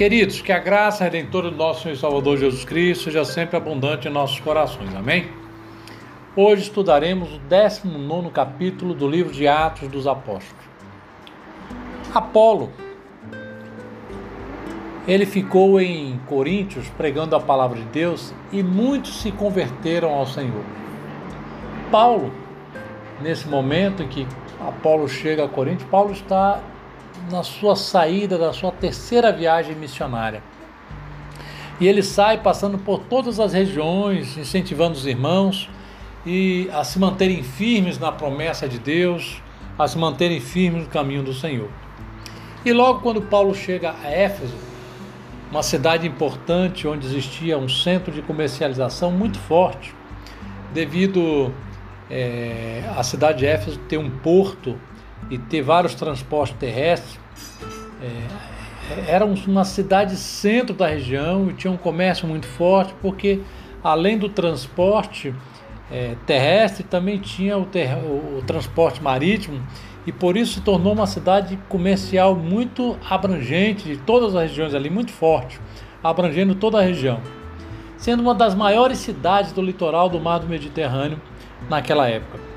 Queridos, que a graça redentora do nosso Senhor e Salvador Jesus Cristo seja sempre abundante em nossos corações. Amém? Hoje estudaremos o 19 capítulo do livro de Atos dos Apóstolos. Apolo, ele ficou em Coríntios pregando a palavra de Deus e muitos se converteram ao Senhor. Paulo, nesse momento em que Apolo chega a Coríntios, Paulo está na sua saída da sua terceira viagem missionária. E ele sai passando por todas as regiões, incentivando os irmãos e a se manterem firmes na promessa de Deus, a se manterem firmes no caminho do Senhor. E logo quando Paulo chega a Éfeso, uma cidade importante onde existia um centro de comercialização muito forte, devido é, a cidade de Éfeso ter um porto e ter vários transportes terrestres, é, era uma cidade centro da região e tinha um comércio muito forte, porque além do transporte é, terrestre, também tinha o, ter, o, transporte marítimo e por isso se tornou uma cidade comercial muito abrangente de todas as regiões ali, muito forte, abrangendo toda a região, sendo uma das maiores cidades do litoral do Mar do Mediterrâneo naquela época.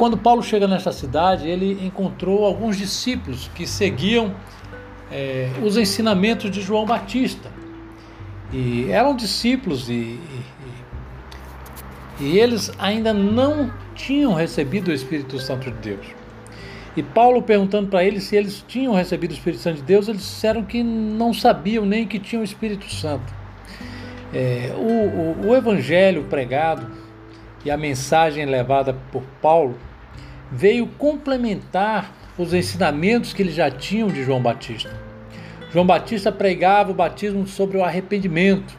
Quando Paulo chega nesta cidade, ele encontrou alguns discípulos que seguiam é, os ensinamentos de João Batista. E eram discípulos e, e, e eles ainda não tinham recebido o Espírito Santo de Deus. E Paulo perguntando para eles se eles tinham recebido o Espírito Santo de Deus, eles disseram que não sabiam nem que tinham o Espírito Santo. É, o, o, o evangelho pregado e a mensagem levada por Paulo veio complementar os ensinamentos que eles já tinham de João Batista. João Batista pregava o batismo sobre o arrependimento,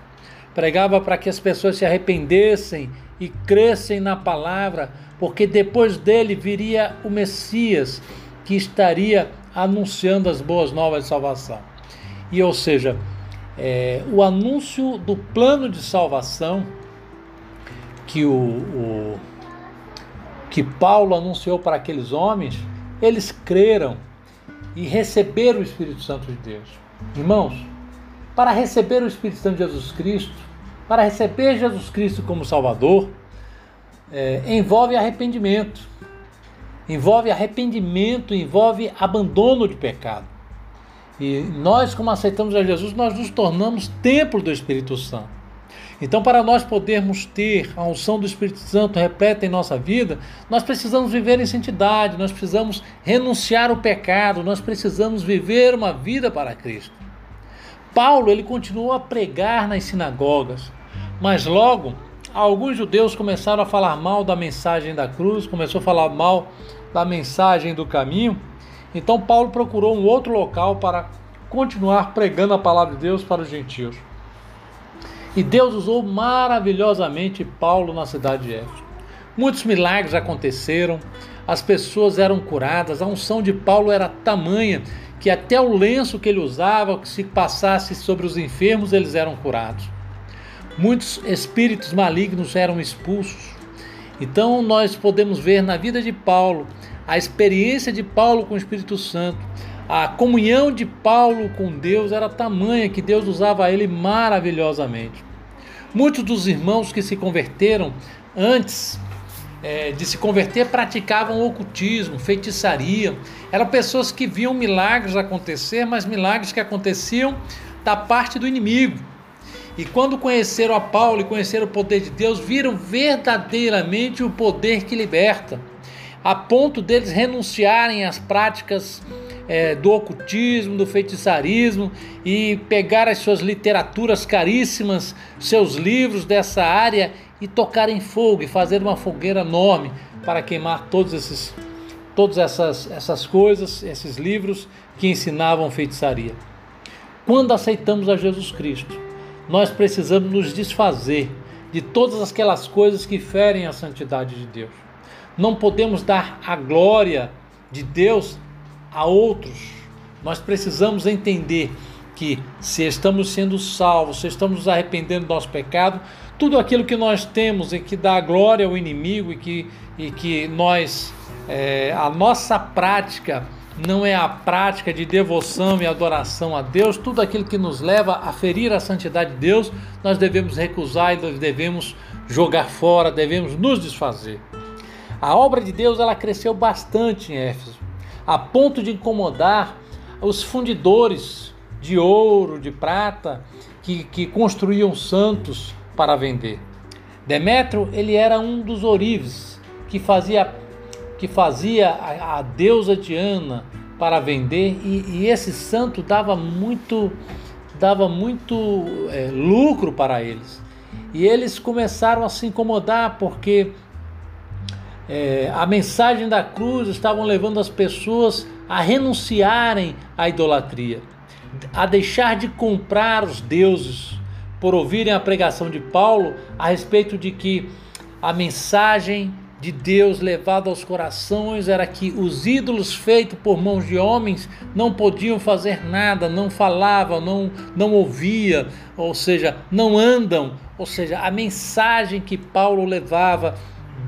pregava para que as pessoas se arrependessem e crescem na palavra, porque depois dele viria o Messias que estaria anunciando as boas novas de salvação. E ou seja, é, o anúncio do plano de salvação que o, o que Paulo anunciou para aqueles homens, eles creram e receberam o Espírito Santo de Deus. Irmãos, para receber o Espírito Santo de Jesus Cristo, para receber Jesus Cristo como Salvador, é, envolve arrependimento. Envolve arrependimento, envolve abandono de pecado. E nós, como aceitamos a Jesus, nós nos tornamos templo do Espírito Santo. Então, para nós podermos ter a unção do Espírito Santo repleta em nossa vida, nós precisamos viver em santidade, nós precisamos renunciar ao pecado, nós precisamos viver uma vida para Cristo. Paulo, ele continuou a pregar nas sinagogas, mas logo alguns judeus começaram a falar mal da mensagem da cruz, começou a falar mal da mensagem do caminho. Então Paulo procurou um outro local para continuar pregando a palavra de Deus para os gentios. E Deus usou maravilhosamente Paulo na cidade de Éfeso. Muitos milagres aconteceram, as pessoas eram curadas, a unção de Paulo era tamanha que até o lenço que ele usava, que se passasse sobre os enfermos, eles eram curados. Muitos espíritos malignos eram expulsos. Então nós podemos ver na vida de Paulo a experiência de Paulo com o Espírito Santo, a comunhão de Paulo com Deus era tamanha que Deus usava ele maravilhosamente. Muitos dos irmãos que se converteram antes é, de se converter praticavam ocultismo, feitiçaria. Eram pessoas que viam milagres acontecer, mas milagres que aconteciam da parte do inimigo. E quando conheceram a Paulo e conheceram o poder de Deus, viram verdadeiramente o poder que liberta, a ponto deles renunciarem às práticas é, do ocultismo, do feitiçarismo e pegar as suas literaturas caríssimas, seus livros dessa área e tocar em fogo e fazer uma fogueira enorme para queimar todos esses, todas essas, essas coisas, esses livros que ensinavam feitiçaria. Quando aceitamos a Jesus Cristo, nós precisamos nos desfazer de todas aquelas coisas que ferem a santidade de Deus. Não podemos dar a glória de Deus a outros. Nós precisamos entender que se estamos sendo salvos, se estamos nos arrependendo do nosso pecado, tudo aquilo que nós temos e que dá glória ao inimigo e que, e que nós, é, a nossa prática não é a prática de devoção e adoração a Deus, tudo aquilo que nos leva a ferir a santidade de Deus, nós devemos recusar e nós devemos jogar fora, devemos nos desfazer. A obra de Deus ela cresceu bastante em Éfeso, a ponto de incomodar os fundidores de ouro, de prata, que, que construíam santos para vender. Demétrio ele era um dos ourives que fazia que fazia a, a deusa Diana para vender e, e, esse santo dava muito dava muito é, lucro para eles e eles começaram a se incomodar porque é, a mensagem da cruz estavam levando as pessoas a renunciarem à idolatria, a deixar de comprar os deuses por ouvirem a pregação de Paulo a respeito de que a mensagem de Deus levado aos corações era que os ídolos feitos por mãos de homens não podiam fazer nada, não falavam, não, não ouvia, ou seja, não andam. Ou seja, a mensagem que Paulo levava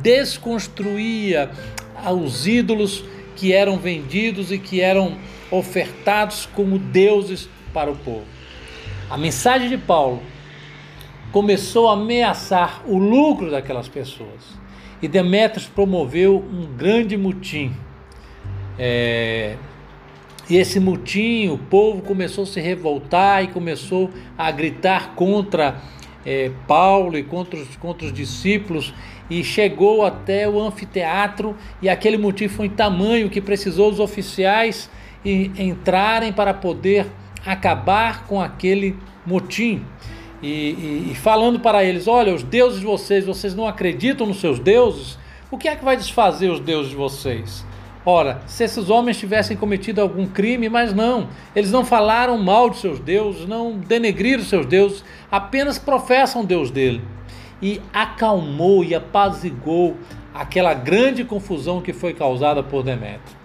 desconstruía os ídolos que eram vendidos e que eram ofertados como deuses para o povo. A mensagem de Paulo começou a ameaçar o lucro daquelas pessoas e Demetrios promoveu um grande mutim. É, e esse mutim, o povo começou a se revoltar e começou a gritar contra é, Paulo e contra os, contra os discípulos e chegou até o anfiteatro e aquele mutim foi em tamanho que precisou os oficiais entrarem para poder acabar com aquele motim e, e, e falando para eles: olha, os deuses de vocês, vocês não acreditam nos seus deuses? O que é que vai desfazer os deuses de vocês? Ora, se esses homens tivessem cometido algum crime, mas não, eles não falaram mal de seus deuses, não denegriram seus deuses, apenas professam Deus dele. E acalmou e apazigou aquela grande confusão que foi causada por Demétrio.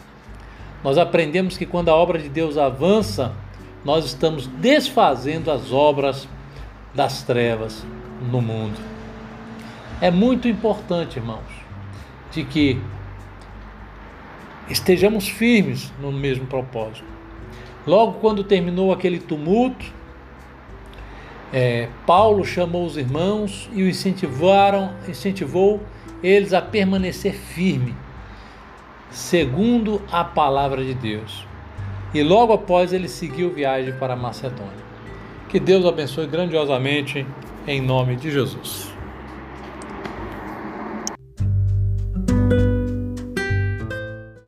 Nós aprendemos que quando a obra de Deus avança, nós estamos desfazendo as obras das trevas no mundo. É muito importante, irmãos, de que estejamos firmes no mesmo propósito. Logo quando terminou aquele tumulto, é, Paulo chamou os irmãos e o incentivaram, incentivou eles a permanecer firme, segundo a palavra de Deus. E logo após ele seguiu viagem para Macedônia. Que Deus abençoe grandiosamente em nome de Jesus.